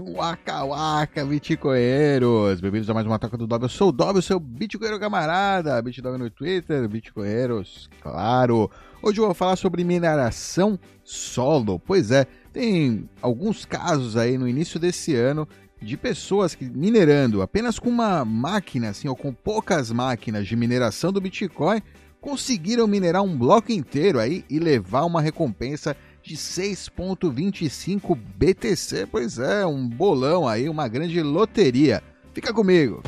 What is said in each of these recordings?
Waka Waka, Bitcoinheiros! Bem-vindos a mais uma toca do Dob. Eu sou o Dob, o seu Bitcoinheiro camarada. Bitdob no Twitter, Bitcoinheiros, claro. Hoje eu vou falar sobre mineração solo. Pois é, tem alguns casos aí no início desse ano de pessoas que minerando apenas com uma máquina, assim, ou com poucas máquinas de mineração do Bitcoin, conseguiram minerar um bloco inteiro aí e levar uma recompensa 6.25 BTC. Pois é, um bolão aí, uma grande loteria. Fica comigo.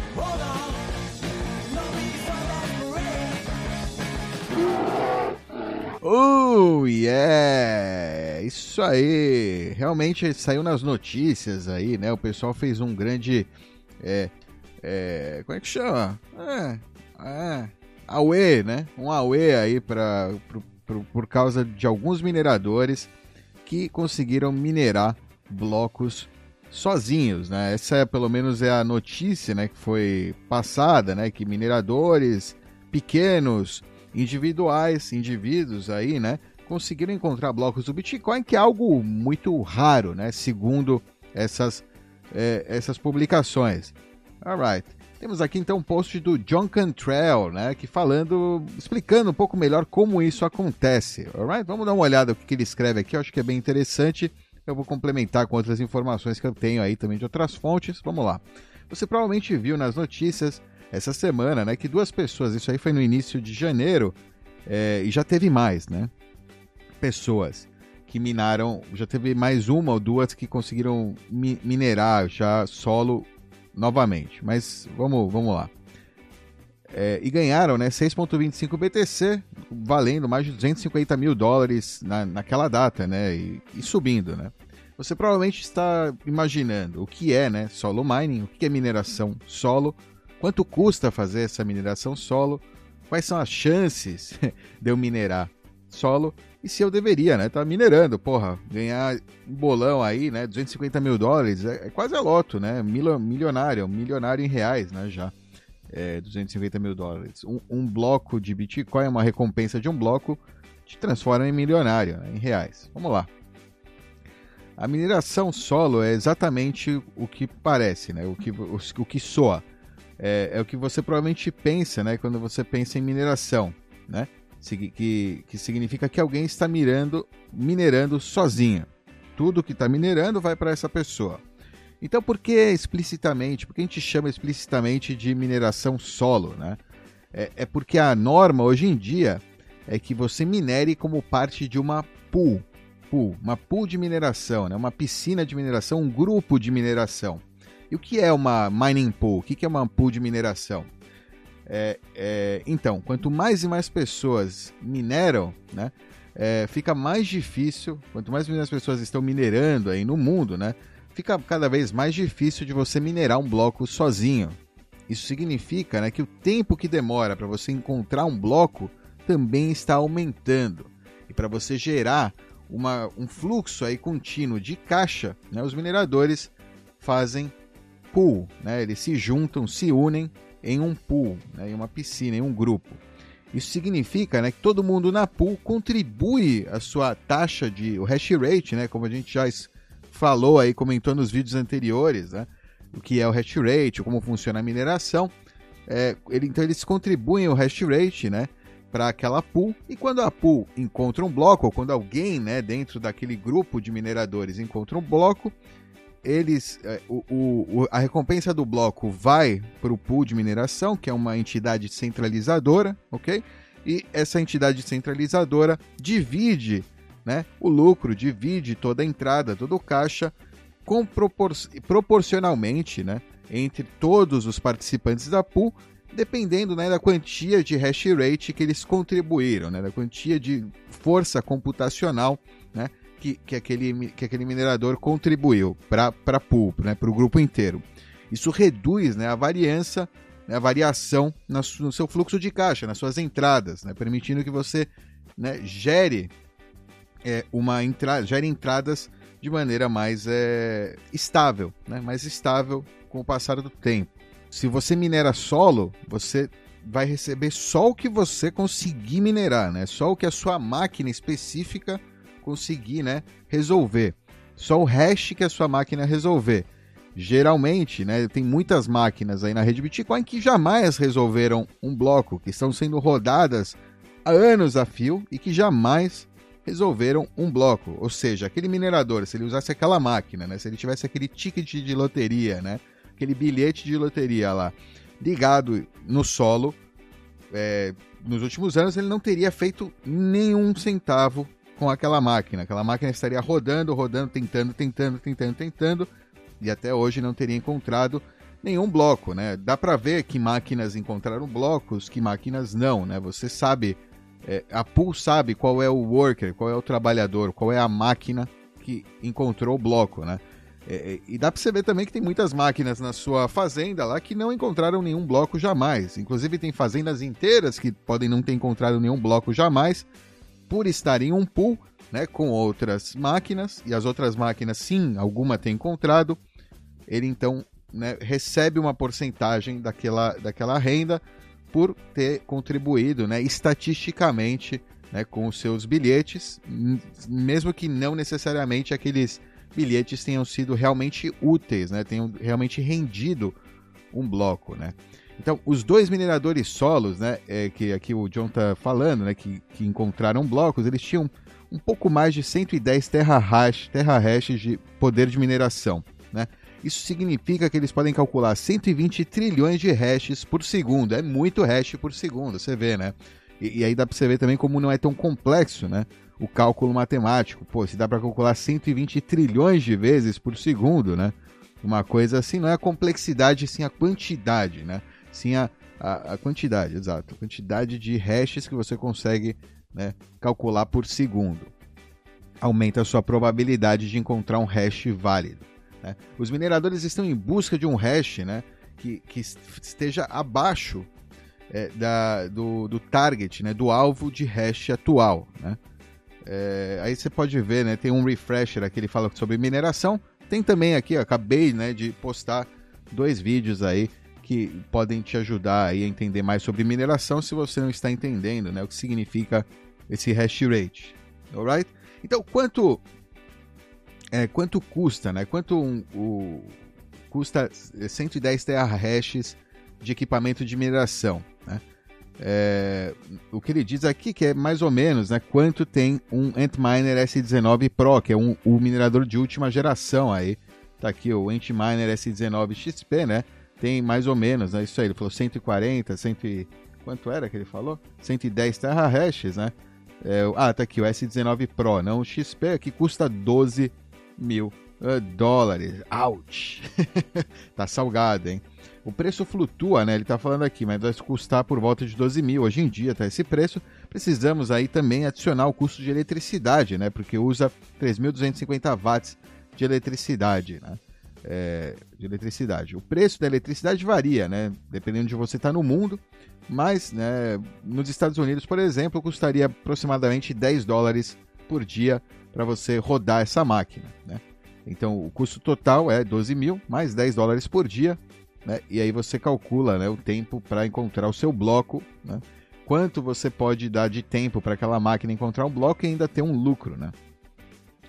Oh, yeah! Isso aí! Realmente saiu nas notícias aí, né? O pessoal fez um grande. É, é, como é que chama? É, é, Aue, né? Um Aue aí pra, pro, por, por causa de alguns mineradores que conseguiram minerar blocos sozinhos, né? Essa é, pelo menos é a notícia, né, que foi passada, né, que mineradores pequenos, individuais, indivíduos aí, né, conseguiram encontrar blocos do Bitcoin, que é algo muito raro, né, segundo essas é, essas publicações. Alright. Temos aqui então um post do John Cantrell, né, que falando, explicando um pouco melhor como isso acontece. Alright? Vamos dar uma olhada no que ele escreve aqui, eu acho que é bem interessante. Eu vou complementar com outras informações que eu tenho aí também de outras fontes. Vamos lá. Você provavelmente viu nas notícias essa semana, né, que duas pessoas, isso aí foi no início de janeiro, é, e já teve mais, né? Pessoas que minaram, já teve mais uma ou duas que conseguiram mi minerar já solo novamente. Mas vamos, vamos lá. É, e ganharam né, 6,25 BTC, valendo mais de 250 mil dólares na, naquela data, né? E, e, subindo, né? Você provavelmente está imaginando o que é né, solo mining, o que é mineração solo, quanto custa fazer essa mineração solo, quais são as chances de eu minerar solo e se eu deveria, né? Tá minerando, porra, ganhar um bolão aí, né? 250 mil dólares, é, é quase a loto, né? Milionário, milionário em reais, né? Já. É, 250 mil dólares. Um, um, bloco de Bitcoin, uma recompensa de um bloco, te transforma em milionário, né? em reais. Vamos lá. A mineração solo é exatamente o que parece, né? O que, o, o que soa. É, é o que você provavelmente pensa, né? Quando você pensa em mineração, né? Que, que significa que alguém está mirando, minerando sozinho. Tudo que está minerando vai para essa pessoa. Então, por que explicitamente? Por que a gente chama explicitamente de mineração solo? Né? É, é porque a norma hoje em dia é que você minere como parte de uma pool, pool uma pool de mineração, né? uma piscina de mineração, um grupo de mineração. E o que é uma mining pool? O que é uma pool de mineração? É, é, então, quanto mais e mais pessoas mineram, né, é, fica mais difícil, quanto mais as pessoas estão minerando aí no mundo, né, fica cada vez mais difícil de você minerar um bloco sozinho. Isso significa né, que o tempo que demora para você encontrar um bloco também está aumentando. E para você gerar uma, um fluxo aí contínuo de caixa, né, os mineradores fazem pool, né, eles se juntam, se unem em um pool, né, em uma piscina, em um grupo. Isso significa né, que todo mundo na pool contribui a sua taxa de o hash rate, né, como a gente já falou aí, comentou nos vídeos anteriores, né, o que é o hash rate, como funciona a mineração. É, ele, então eles contribuem o hash rate, né, para aquela pool e quando a pool encontra um bloco ou quando alguém, né, dentro daquele grupo de mineradores encontra um bloco, eles é, o, o, a recompensa do bloco vai para o pool de mineração, que é uma entidade centralizadora, ok? E essa entidade centralizadora divide né, o lucro, divide toda a entrada, todo o caixa, com propor proporcionalmente né, entre todos os participantes da pool, dependendo né, da quantia de hash rate que eles contribuíram, né, da quantia de força computacional né, que, que, aquele, que aquele minerador contribuiu para a pool, né, para o grupo inteiro. Isso reduz né, a variança, né, a variação no seu fluxo de caixa, nas suas entradas, né, permitindo que você né, gere é, uma entrada, gere entradas de maneira mais é, estável, né, mais estável com o passar do tempo. Se você minera solo, você vai receber só o que você conseguir minerar, né? Só o que a sua máquina específica conseguir né, resolver. Só o hash que a sua máquina resolver. geralmente, né, tem muitas máquinas aí na rede Bitcoin que jamais resolveram um bloco, que estão sendo rodadas há anos a fio e que jamais resolveram um bloco. Ou seja, aquele minerador, se ele usasse aquela máquina, né, se ele tivesse aquele ticket de loteria, né, aquele bilhete de loteria lá, ligado no solo, é, nos últimos anos ele não teria feito nenhum centavo com aquela máquina. Aquela máquina estaria rodando, rodando, tentando, tentando, tentando, tentando, e até hoje não teria encontrado nenhum bloco, né? Dá para ver que máquinas encontraram blocos, que máquinas não, né? Você sabe, é, a pool sabe qual é o worker, qual é o trabalhador, qual é a máquina que encontrou o bloco, né? É, é e dá para você ver também que tem muitas máquinas na sua fazenda lá que não encontraram nenhum bloco jamais. Inclusive tem fazendas inteiras que podem não ter encontrado nenhum bloco jamais por estar em um pool, né, com outras máquinas e as outras máquinas sim, alguma tem encontrado ele então né, recebe uma porcentagem daquela, daquela renda por ter contribuído né, estatisticamente né, com os seus bilhetes, mesmo que não necessariamente aqueles bilhetes tenham sido realmente úteis, né, tenham realmente rendido um bloco. Né. Então, os dois mineradores solos, né, é, que aqui o John está falando, né, que, que encontraram blocos, eles tinham um pouco mais de 110 terra-hash terra -hash de poder de mineração. Né? Isso significa que eles podem calcular 120 trilhões de hashes por segundo. É muito hash por segundo, você vê, né? E, e aí dá para você ver também como não é tão complexo, né? O cálculo matemático. Pô, se dá para calcular 120 trilhões de vezes por segundo, né? Uma coisa assim, não é a complexidade, sim a quantidade, né? Sim a, a, a quantidade, exato. A quantidade de hashes que você consegue né, calcular por segundo. Aumenta a sua probabilidade de encontrar um hash válido. Né? Os mineradores estão em busca de um hash né, que, que esteja abaixo é, da, do, do, target, né, do alvo de hash atual. Né? É, aí você pode ver, né, tem um refresher aqui, ele fala sobre mineração. Tem também aqui, ó, acabei né, de postar dois vídeos aí que podem te ajudar aí a entender mais sobre mineração se você não está entendendo né, o que significa esse hash rate. Alright? Então, quanto é, quanto custa, né? Quanto um, o, custa 110 terahashes de equipamento de mineração, né? É, o que ele diz aqui que é mais ou menos né, quanto tem um Antminer S19 Pro, que é um, o minerador de última geração aí. Tá aqui o Antminer S19 XP, né? Tem mais ou menos, né? Isso aí, ele falou 140, 100, quanto era que ele falou? 110 terahashes, né? É, ah, tá aqui o S19 Pro, não o XP, que custa 12 mil uh, dólares. Ouch! tá salgado, hein? O preço flutua, né? Ele tá falando aqui, mas vai custar por volta de 12 mil. Hoje em dia tá esse preço. Precisamos aí também adicionar o custo de eletricidade, né? Porque usa 3.250 watts de eletricidade, né? É, de eletricidade. O preço da eletricidade varia, né? Dependendo de você estar tá no mundo, mas né, nos Estados Unidos, por exemplo, custaria aproximadamente 10 dólares por dia para você rodar essa máquina. Né? Então o custo total é 12 mil mais 10 dólares por dia. Né? E aí você calcula né, o tempo para encontrar o seu bloco. Né? Quanto você pode dar de tempo para aquela máquina encontrar um bloco e ainda ter um lucro. Né?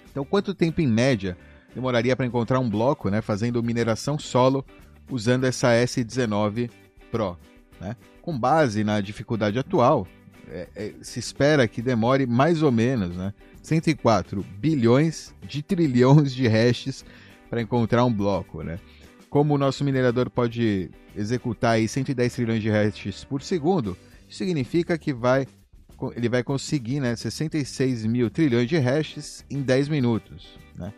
Então, quanto tempo em média demoraria para encontrar um bloco né, fazendo mineração solo usando essa S19 Pro? Né? Com base na dificuldade atual, é, é, se espera que demore mais ou menos né, 104 bilhões de trilhões de hashes para encontrar um bloco, né? Como o nosso minerador pode executar aí 110 trilhões de hashes por segundo, significa que vai, ele vai conseguir né, 66 mil trilhões de hashes em 10 minutos, né?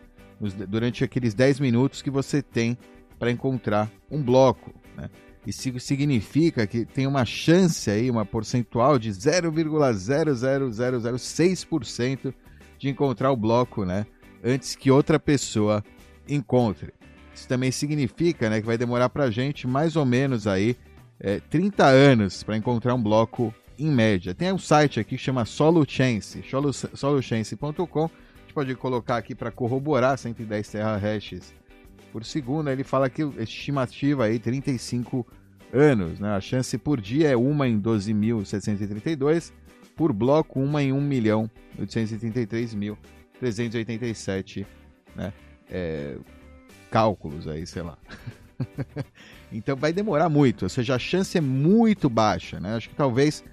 Durante aqueles 10 minutos que você tem para encontrar um bloco. Né? Isso significa que tem uma chance aí, uma percentual de 0,00006% de encontrar o bloco, né? Antes que outra pessoa encontre. Isso também significa, né, que vai demorar para a gente mais ou menos aí é, 30 anos para encontrar um bloco em média. Tem um site aqui que chama SoloChance, solochance.com. Pode colocar aqui para corroborar 110 terahashes por segundo. Ele fala que estimativa aí 35 anos, né? A chance por dia é uma em 12.732 por bloco, uma em 1.833.387 né? É, cálculos aí, sei lá. então vai demorar muito, ou seja, a chance é muito baixa, né? Acho que talvez,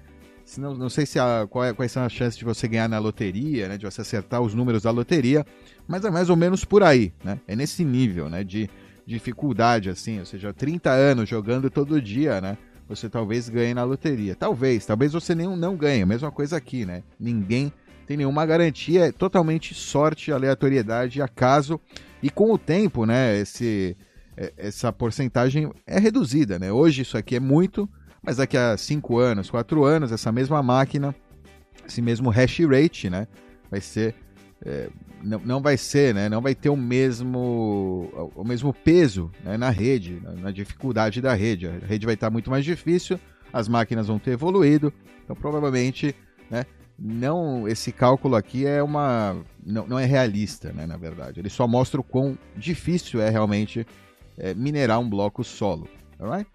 não, não sei se a, é, quais são as chances de você ganhar na loteria, né? De você acertar os números da loteria, mas é mais ou menos por aí, né? É nesse nível, né? De dificuldade, assim, ou seja, 30 anos jogando todo dia, né? Você talvez ganhe na loteria. Talvez, talvez você nem, não ganhe. Mesma coisa aqui, né? Ninguém tem nenhuma garantia, é totalmente sorte, aleatoriedade, acaso. E com o tempo, né, esse, é, essa porcentagem é reduzida, né? Hoje isso aqui é muito, mas daqui a 5 anos, 4 anos, essa mesma máquina, esse mesmo hash rate, né, vai ser é, não, não vai ser, né? Não vai ter o mesmo, o mesmo peso né, na rede, na dificuldade da rede. A rede vai estar muito mais difícil, as máquinas vão ter evoluído, então provavelmente, né? Não, esse cálculo aqui é uma, não, não é realista, né? Na verdade, ele só mostra o quão difícil é realmente é, minerar um bloco solo, alright?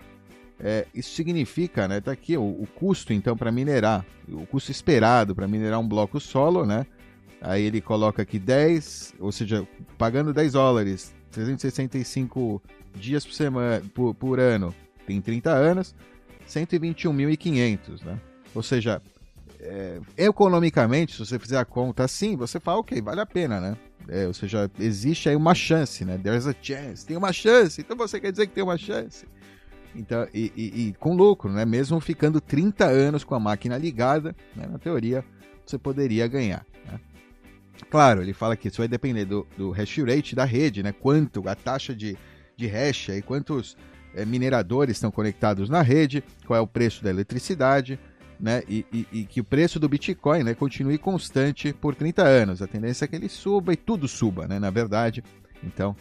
É, isso significa, né? Tá aqui o, o custo então para minerar, o custo esperado para minerar um bloco solo, né? Aí ele coloca aqui 10, ou seja, pagando 10 dólares, 365 dias por semana, por, por ano, tem 30 anos, 121.500, né? Ou seja, é, economicamente, se você fizer a conta assim, você fala, ok, vale a pena, né? É, ou seja, existe aí uma chance, né? There's a chance, tem uma chance, então você quer dizer que tem uma chance. Então, e, e, e com lucro, né? Mesmo ficando 30 anos com a máquina ligada, né? na teoria, você poderia ganhar. Né? Claro, ele fala que isso vai depender do, do hash rate da rede, né? Quanto, a taxa de, de hash e quantos é, mineradores estão conectados na rede, qual é o preço da eletricidade, né? E, e, e, que o preço do Bitcoin né, continue constante por 30 anos. A tendência é que ele suba e tudo suba, né? Na verdade. Então,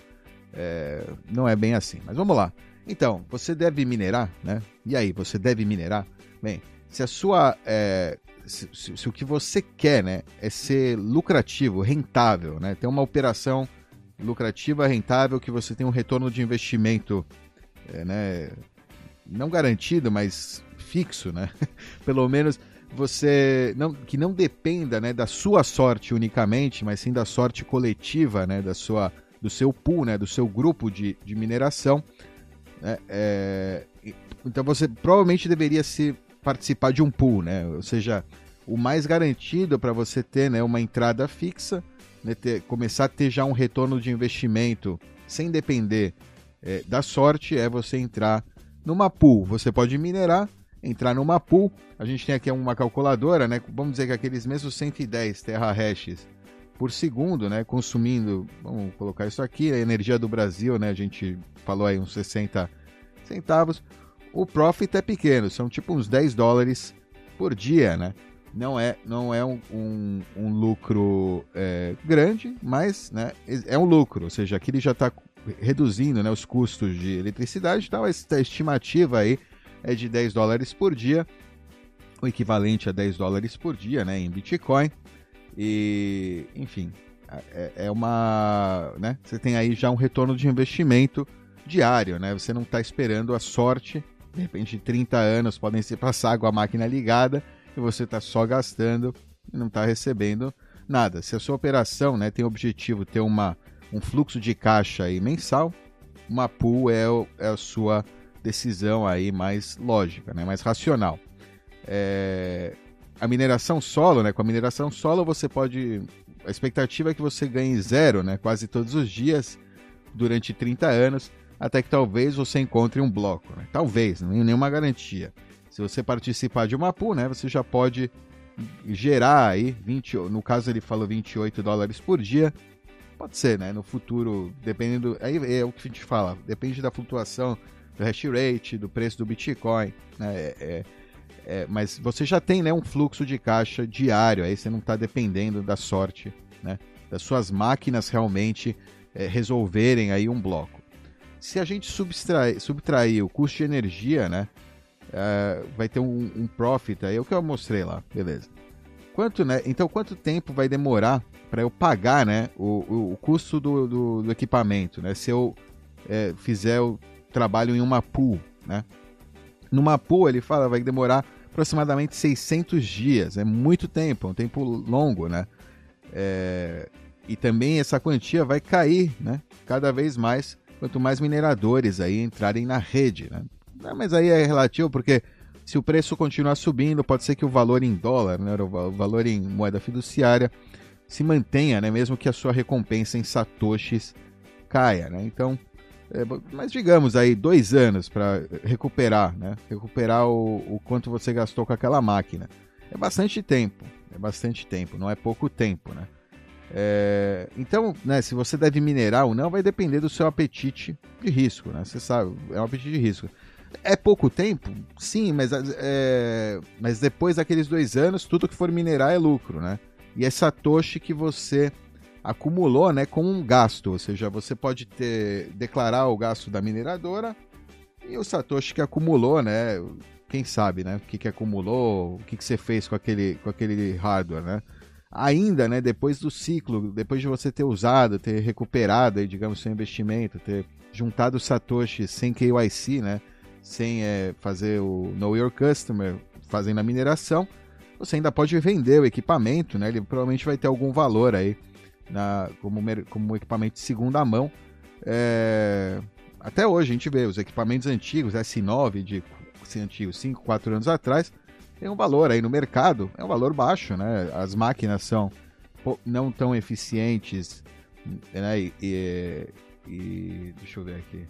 é, não é bem assim. Mas vamos lá. Então, você deve minerar, né? E aí, você deve minerar? Bem, se a sua é, se, se, se, o que você quer, né, é ser lucrativo, rentável, né, ter uma operação lucrativa, rentável, que você tem um retorno de investimento, é, né, não garantido, mas fixo, né, pelo menos você não, que não dependa, né, da sua sorte unicamente, mas sim da sorte coletiva, né, da sua, do seu pool, né, do seu grupo de, de mineração. Né, é, então você provavelmente deveria se participar de um pool, né? Ou seja, o mais garantido para você ter né, uma entrada fixa, né, ter, começar a ter já um retorno de investimento sem depender é, da sorte, é você entrar numa pool. Você pode minerar, entrar numa pool. A gente tem aqui uma calculadora, né? Vamos dizer que aqueles mesmos 110 terra hashes por segundo, né? Consumindo, vamos colocar isso aqui, a energia do Brasil, né? A gente falou aí uns 60 centavos o profit é pequeno, são tipo uns 10 dólares por dia, né? Não é, não é um, um, um lucro é, grande, mas né, é um lucro, ou seja, aqui ele já está reduzindo né, os custos de eletricidade, então essa estimativa aí é de 10 dólares por dia, o equivalente a 10 dólares por dia né, em Bitcoin. E, enfim, é, é uma. Né, você tem aí já um retorno de investimento diário, né? Você não está esperando a sorte de repente 30 anos podem se passar com a máquina ligada e você está só gastando e não está recebendo nada. Se a sua operação né, tem o objetivo ter uma, um fluxo de caixa aí mensal, uma pool é, é a sua decisão aí mais lógica, né, mais racional. É, a mineração solo, né, com a mineração solo você pode... A expectativa é que você ganhe zero né, quase todos os dias durante 30 anos até que talvez você encontre um bloco. Né? Talvez, não nenhuma garantia. Se você participar de uma pool, né, você já pode gerar aí 20, no caso ele falou 28 dólares por dia. Pode ser, né? No futuro, dependendo, aí é o que a gente fala, depende da flutuação do hash rate, do preço do Bitcoin, né? É, é, é, mas você já tem né, um fluxo de caixa diário, aí você não está dependendo da sorte, né? Das suas máquinas realmente é, resolverem aí um bloco se a gente subtrair, subtrair o custo de energia, né? Uh, vai ter um, um profit aí, é o que eu mostrei lá, beleza. Quanto, né? Então, quanto tempo vai demorar para eu pagar, né? O, o, o custo do, do, do, equipamento, né? Se eu é, fizer o trabalho em uma pool, né? Numa pool, ele fala, vai demorar aproximadamente 600 dias. É muito tempo, é um tempo longo, né? É, e também essa quantia vai cair, né? Cada vez mais quanto mais mineradores aí entrarem na rede, né? Mas aí é relativo porque se o preço continuar subindo, pode ser que o valor em dólar, né, o valor em moeda fiduciária, se mantenha, né, mesmo que a sua recompensa em satoshis caia, né? Então, mas digamos aí dois anos para recuperar, né? Recuperar o, o quanto você gastou com aquela máquina. É bastante tempo, é bastante tempo, não é pouco tempo, né? É, então, né, se você deve minerar ou não, vai depender do seu apetite de risco, né? Você sabe, é um apetite de risco. É pouco tempo? Sim, mas, é, mas depois daqueles dois anos, tudo que for minerar é lucro, né? E é Satoshi que você acumulou né, com um gasto, ou seja, você pode ter declarar o gasto da mineradora e o Satoshi que acumulou, né? Quem sabe, né? O que, que acumulou, o que, que você fez com aquele, com aquele hardware, né? Ainda, né, depois do ciclo, depois de você ter usado, ter recuperado, aí, digamos, seu investimento, ter juntado o Satoshi sem KYC, né? Sem é, fazer o Know Your Customer, fazendo a mineração, você ainda pode vender o equipamento, né? Ele provavelmente vai ter algum valor aí na, como, como equipamento de segunda mão. É, até hoje a gente vê os equipamentos antigos, S9 de antigos, 5, 4 anos atrás, tem um valor aí no mercado, é um valor baixo, né? As máquinas são não tão eficientes, né? E, e, e deixa eu ver aqui.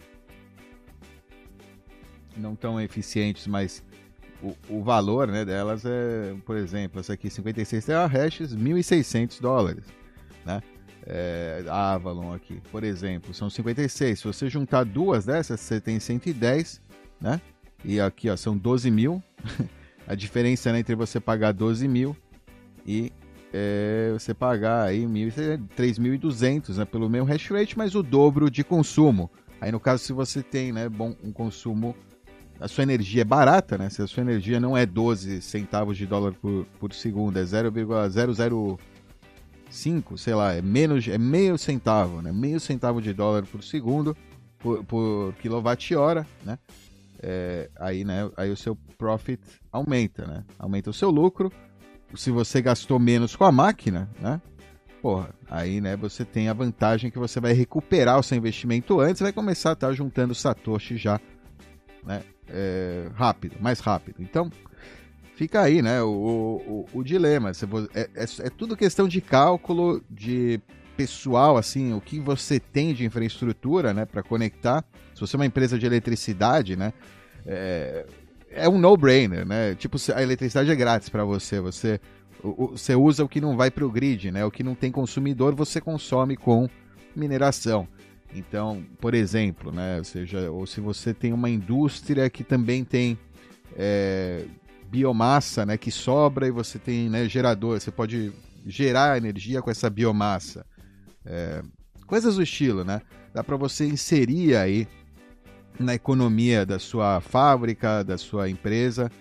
Não tão eficientes, mas o, o valor né, delas é, por exemplo, essa aqui 56 terahashes, 1.600 dólares né? É, a Avalon aqui, por exemplo, são 56. Se você juntar duas dessas, você tem 110, né? E aqui, ó, são 12 mil. a diferença né, entre você pagar 12 mil e é, você pagar aí 3.200 né, pelo mesmo hash rate, mas o dobro de consumo. Aí no caso, se você tem né, bom, um consumo, a sua energia é barata, né? Se a sua energia não é 12 centavos de dólar por, por segundo, é 0,00 5, sei lá, é menos, é meio centavo, né? Meio centavo de dólar por segundo por, por quilowatt-hora, né? É, aí, né? Aí o seu profit aumenta, né? Aumenta o seu lucro. Se você gastou menos com a máquina, né? Porra, aí, né? Você tem a vantagem que você vai recuperar o seu investimento antes, vai começar a estar juntando satoshi já, né? É, rápido, mais rápido. Então, fica aí, né, o, o, o dilema. É, é, é, tudo questão de cálculo, de pessoal, assim, o que você tem de infraestrutura, né, para conectar. Se você é uma empresa de eletricidade, né, é, é um no-brainer, né? Tipo, a eletricidade é grátis para você, você você usa o que não vai para o grid, né? O que não tem consumidor, você consome com mineração. Então, por exemplo, né? Ou seja, ou se você tem uma indústria que também tem é, biomassa né, que sobra e você tem né, gerador, você pode gerar energia com essa biomassa. É, coisas do estilo, né? Dá para você inserir aí na economia da sua fábrica, da sua empresa,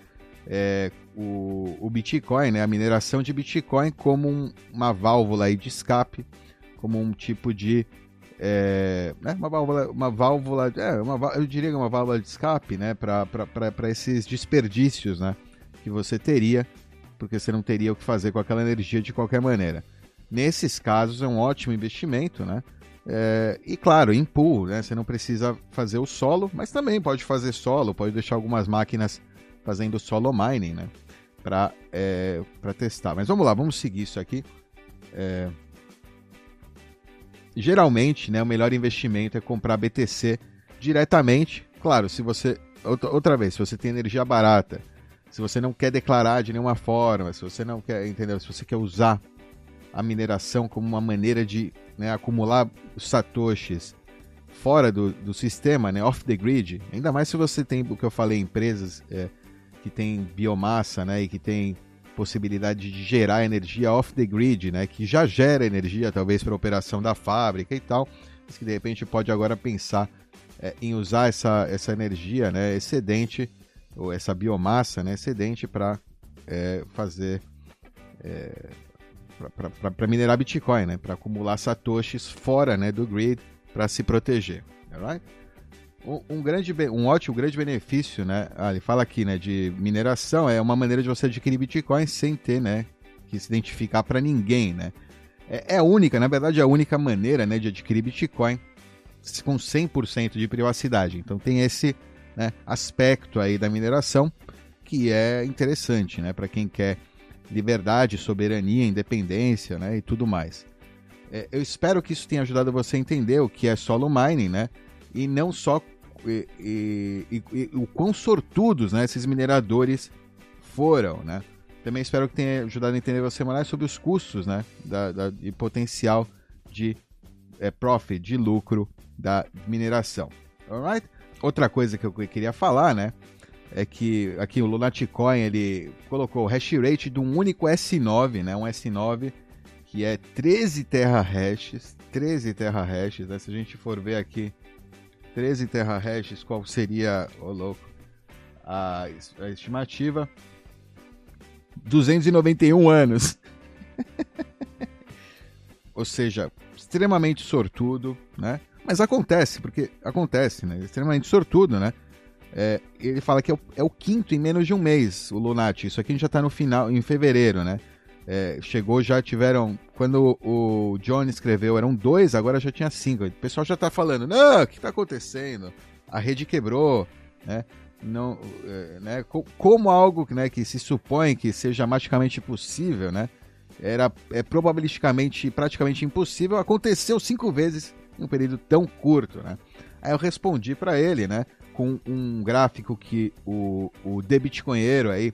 é, o, o, Bitcoin, né, a mineração de Bitcoin como um, uma válvula aí de escape, como um tipo de é, né, uma válvula, uma válvula, é, uma, eu diria uma válvula de escape, né, para esses desperdícios, né, que você teria, porque você não teria o que fazer com aquela energia de qualquer maneira. Nesses casos é um ótimo investimento, né? É, e claro, em pool, né? Você não precisa fazer o solo, mas também pode fazer solo, pode deixar algumas máquinas fazendo solo mining, né? Para é, testar. Mas vamos lá, vamos seguir isso aqui. É, geralmente, né, o melhor investimento é comprar BTC diretamente. Claro, se você outra vez, se você tem energia barata se você não quer declarar de nenhuma forma, se você não quer, entendeu? Se você quer usar a mineração como uma maneira de né, acumular os satoshis fora do, do sistema, né, off the grid, ainda mais se você tem o que eu falei, empresas é, que tem biomassa, né, e que tem possibilidade de gerar energia off the grid, né, que já gera energia talvez para operação da fábrica e tal, mas que de repente pode agora pensar é, em usar essa, essa energia, né, excedente ou essa biomassa né, excedente para é, fazer é, para minerar Bitcoin, né, para acumular satoshis fora né, do grid para se proteger. Right? Um, grande, um ótimo, grande benefício, né? Ah, ele fala aqui, né, de mineração é uma maneira de você adquirir Bitcoin sem ter, né, que se identificar para ninguém, né? É, é única, na verdade, é a única maneira, né, de adquirir Bitcoin com 100% de privacidade. Então tem esse né, aspecto aí da mineração que é interessante, né, para quem quer liberdade, soberania, independência, né, e tudo mais. É, eu espero que isso tenha ajudado você a entender o que é solo mining, né, e não só e, e, e, o quão sortudos, né, esses mineradores foram, né. Também espero que tenha ajudado a entender você mais sobre os custos, né, da, da e potencial de é, profit, de lucro da mineração. Alright? Outra coisa que eu queria falar, né, é que aqui o Lunaticoin ele colocou o hash rate de um único S9, né, um S9 que é 13 terahashes, 13 terahashes, né? Se a gente for ver aqui 13 terahashes, qual seria, ô oh, louco, a, a estimativa? 291 anos. Ou seja, extremamente sortudo, né? Mas acontece, porque acontece, né? Extremamente sortudo, né? É, ele fala que é o, é o, quinto em menos de um mês, o Lunati. Isso aqui a gente já está no final, em fevereiro, né? É, chegou, já tiveram. Quando o, John escreveu, eram dois, agora já tinha cinco. O pessoal já está falando: não, o que está acontecendo? A rede quebrou, né? Não, é, né? Como algo né, que se supõe que seja magicamente possível, né? Era é, probabilisticamente praticamente impossível, aconteceu cinco vezes em um período tão curto, né? Aí eu respondi para ele, né? Com um gráfico que o, o The Bitcoinheiro aí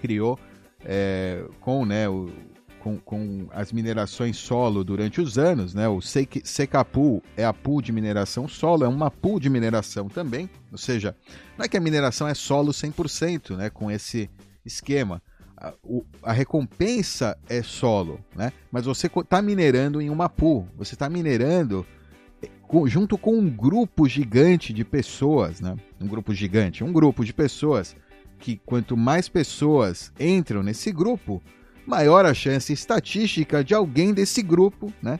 criou é, com, né, o, com, com, as minerações solo durante os anos, né? O Secapool é a pool de mineração solo, é uma pool de mineração também, ou seja, não é que a mineração é solo 100%, né? Com esse esquema, a, o, a recompensa é solo, né? Mas você está minerando em uma pool, você está minerando junto com um grupo gigante de pessoas, né? Um grupo gigante, um grupo de pessoas que quanto mais pessoas entram nesse grupo, maior a chance estatística de alguém desse grupo, né,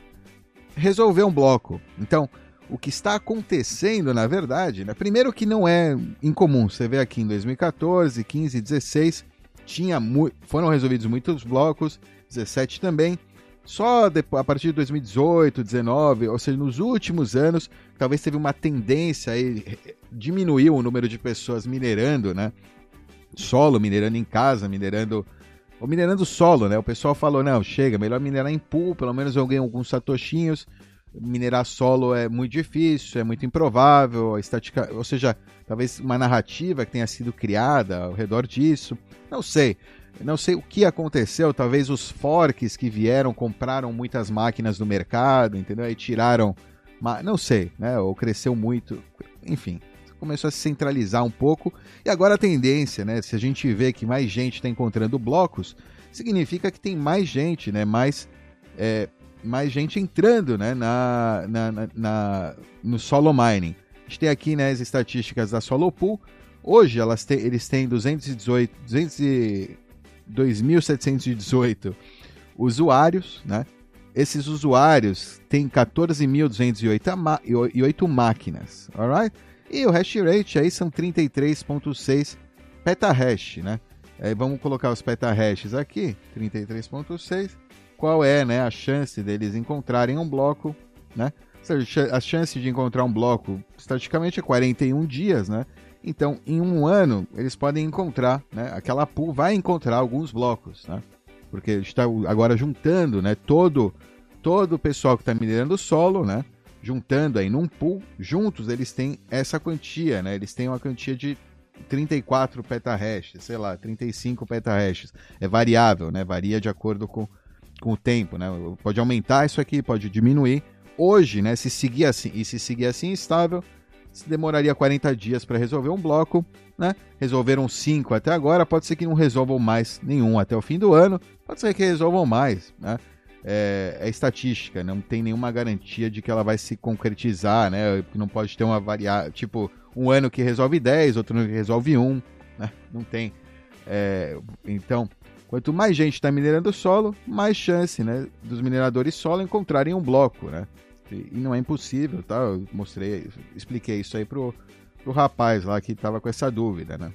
resolver um bloco. Então, o que está acontecendo, na verdade, né, primeiro que não é incomum, você vê aqui em 2014, 15, 16, tinha foram resolvidos muitos blocos, 17 também. Só a partir de 2018, 19, ou seja, nos últimos anos, talvez teve uma tendência aí diminuiu o número de pessoas minerando, né? Solo, minerando em casa, minerando ou minerando solo, né? O pessoal falou, não, chega, melhor minerar em pool, pelo menos eu ganho alguns satoshinhos. Minerar solo é muito difícil, é muito improvável, a estática, ou seja, talvez uma narrativa que tenha sido criada ao redor disso. Não sei. Não sei o que aconteceu, talvez os forks que vieram compraram muitas máquinas do mercado, entendeu? E tiraram, não sei, né? Ou cresceu muito, enfim, começou a se centralizar um pouco. E agora a tendência, né? Se a gente vê que mais gente está encontrando blocos, significa que tem mais gente, né? Mais, é, mais gente entrando, né? Na, na, na, na, no solo mining. A gente tem aqui né, as estatísticas da Solo Pool. Hoje elas têm, eles têm 218, 2.718 usuários, né? Esses usuários têm 14.208 máquinas, alright? E o hash rate aí são 33.6 petahash, né? Aí vamos colocar os petahashes aqui, 33.6. Qual é, né, a chance deles encontrarem um bloco, né? A chance de encontrar um bloco, estaticamente, é 41 dias, né? Então, em um ano, eles podem encontrar, né? Aquela pool vai encontrar alguns blocos, né? Porque está agora juntando, né? Todo, todo o pessoal que está minerando solo, né? Juntando aí num pool, juntos eles têm essa quantia, né? Eles têm uma quantia de 34 petahashes, sei lá, 35 petahashes. É variável, né? Varia de acordo com, com o tempo, né? Pode aumentar isso aqui, pode diminuir. Hoje, né, se seguir assim, e se seguir assim estável, demoraria 40 dias para resolver um bloco, né? Resolveram 5 até agora, pode ser que não resolvam mais nenhum até o fim do ano, pode ser que resolvam mais, né? É, é estatística, não tem nenhuma garantia de que ela vai se concretizar, né? Não pode ter uma variável, tipo, um ano que resolve 10, outro ano que resolve 1, né? Não tem. É, então, quanto mais gente está minerando solo, mais chance, né, dos mineradores solo encontrarem um bloco, né? E, não é impossível, tá? Eu mostrei, expliquei isso aí pro, pro rapaz lá que estava com essa dúvida, né?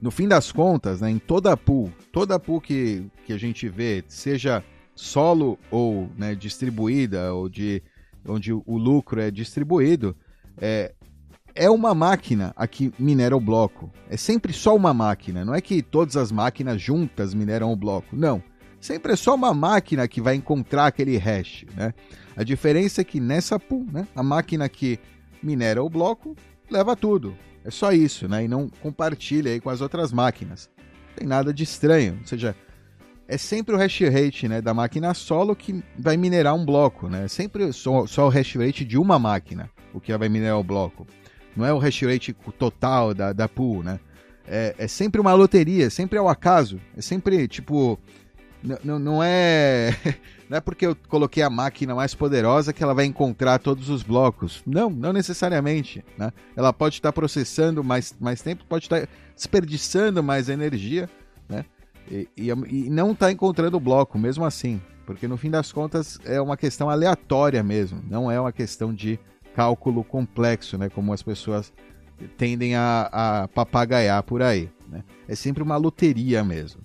No fim das contas, né, em toda pool, toda pool que, que a gente vê, seja solo ou né, distribuída ou de onde o lucro é distribuído, é, é uma máquina a que minera o bloco. É sempre só uma máquina. Não é que todas as máquinas juntas mineram o bloco. Não. Sempre é só uma máquina que vai encontrar aquele hash. Né? A diferença é que nessa pool, né, a máquina que minera o bloco leva tudo. É só isso, né? E não compartilha aí com as outras máquinas. Não tem nada de estranho. Ou seja, é sempre o hash rate né, da máquina solo que vai minerar um bloco. Né? É sempre só, só o hash rate de uma máquina o que vai minerar o bloco. Não é o hash rate total da, da pool, né? É, é sempre uma loteria, sempre é o acaso. É sempre, tipo, não é não é porque eu coloquei a máquina mais poderosa que ela vai encontrar todos os blocos. Não, não necessariamente. Né? Ela pode estar processando mais, mais tempo, pode estar desperdiçando mais energia, né? E, e, e não está encontrando o bloco, mesmo assim. Porque no fim das contas é uma questão aleatória mesmo, não é uma questão de cálculo complexo, né? Como as pessoas tendem a, a papagaiar por aí. Né? É sempre uma loteria mesmo.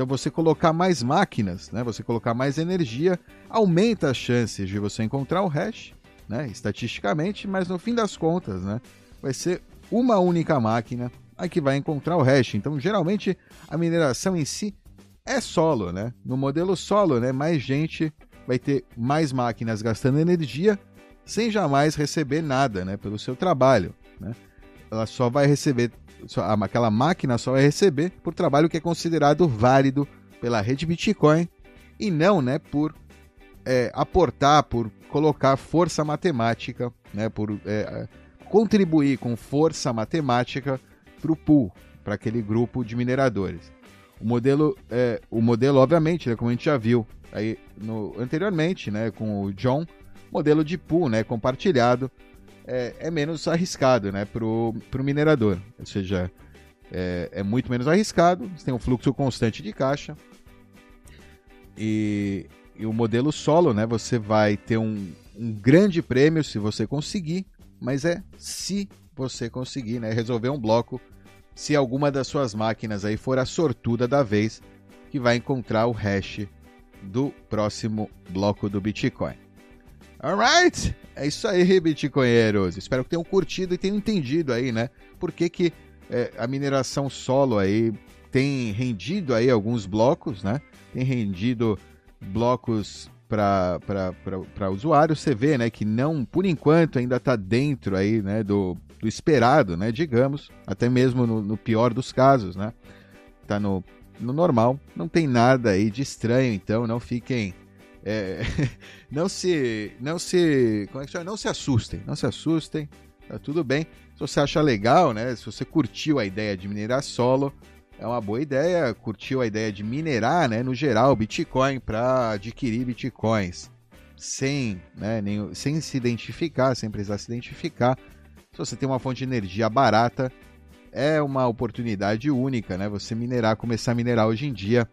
Então você colocar mais máquinas, né? Você colocar mais energia, aumenta as chances de você encontrar o hash, né? Estatisticamente, mas no fim das contas, né? Vai ser uma única máquina a que vai encontrar o hash. Então, geralmente, a mineração em si é solo, né? No modelo solo, né? Mais gente vai ter mais máquinas gastando energia sem jamais receber nada né, pelo seu trabalho. Né? Ela só vai receber, aquela máquina só vai receber por trabalho que é considerado válido pela rede Bitcoin e não né, por é, aportar, por colocar força matemática, né, por é, contribuir com força matemática para o pool, para aquele grupo de mineradores. O modelo, é, o modelo obviamente, né, como a gente já viu aí no, anteriormente, né, com o John, modelo de pool, né, compartilhado, é, é menos arriscado né, para o minerador. Ou seja, é, é, muito menos arriscado, você tem um fluxo constante de caixa. E, e o modelo solo, né, você vai ter um, um grande prêmio se você conseguir, mas é se você conseguir né, resolver um bloco, se alguma das suas máquinas aí for a sortuda da vez que vai encontrar o hash do próximo bloco do Bitcoin. Alright? É isso aí, bitcoinheiros. Espero que tenham curtido e tenham entendido aí, né? Por que, que é, a mineração solo aí tem rendido aí alguns blocos, né? Tem rendido blocos para usuários. Você vê, né, que não, por enquanto, ainda está dentro aí, né, do, do esperado, né, digamos, até mesmo no, no pior dos casos, né? Tá no, no normal, não tem nada aí de estranho, então não fiquem é, não se. Não se. Como é que chama? Não se assustem. Não se assustem. Tá tudo bem. Se você acha legal, né? Se você curtiu a ideia de minerar solo, é uma boa ideia. Curtiu a ideia de minerar, né? No geral, Bitcoin para adquirir Bitcoins. Sem, né, nem, sem se identificar, sem precisar se identificar. Se você tem uma fonte de energia barata, é uma oportunidade única, né? Você minerar, começar a minerar hoje em dia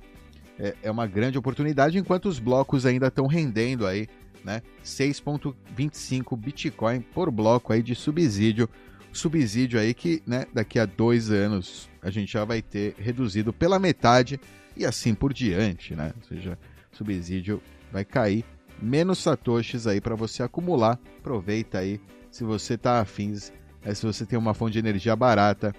é, é uma grande oportunidade, enquanto os blocos ainda estão rendendo aí, né? 6,25 Bitcoin por bloco aí de subsídio. Subsídio aí que, né, daqui a dois anos a gente já vai ter reduzido pela metade e assim por diante, né? Ou seja, subsídio vai cair menos satoshis aí para você acumular. Aproveita aí se você tá afins, é, se você tem uma fonte de energia barata,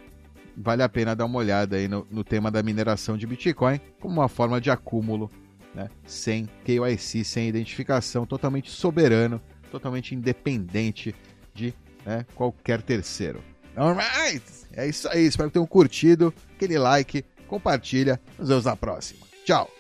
vale a pena dar uma olhada aí no, no tema da mineração de Bitcoin como uma forma de acúmulo, né? sem KYC, sem identificação, totalmente soberano, totalmente independente de né, qualquer terceiro. Alright! É isso aí, espero que tenham curtido, aquele like, compartilha, nos vemos na próxima. Tchau!